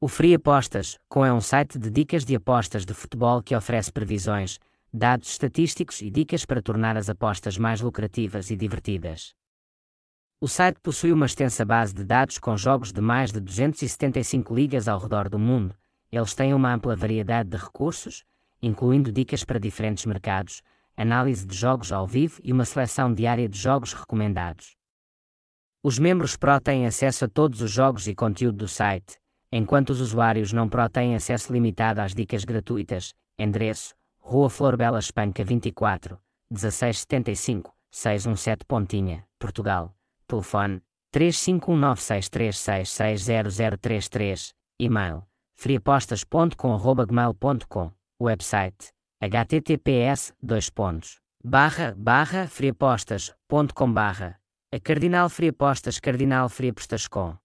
O Free Apostas, com é um site de dicas de apostas de futebol que oferece previsões, dados estatísticos e dicas para tornar as apostas mais lucrativas e divertidas. O site possui uma extensa base de dados com jogos de mais de 275 ligas ao redor do mundo. Eles têm uma ampla variedade de recursos, incluindo dicas para diferentes mercados, análise de jogos ao vivo e uma seleção diária de jogos recomendados. Os membros Pro têm acesso a todos os jogos e conteúdo do site, enquanto os usuários não Pro têm acesso limitado às dicas gratuitas. Endereço: Rua Flor Bela Espanca 24, 1675, 617 Pontinha, Portugal. Telefone: 3519636600033. E-mail: freeapostas.com.gmail.com. Website: https dois pontos barra barra freeapostas.com barra a Cardinal Free Apostas Cardinal Free Apostas com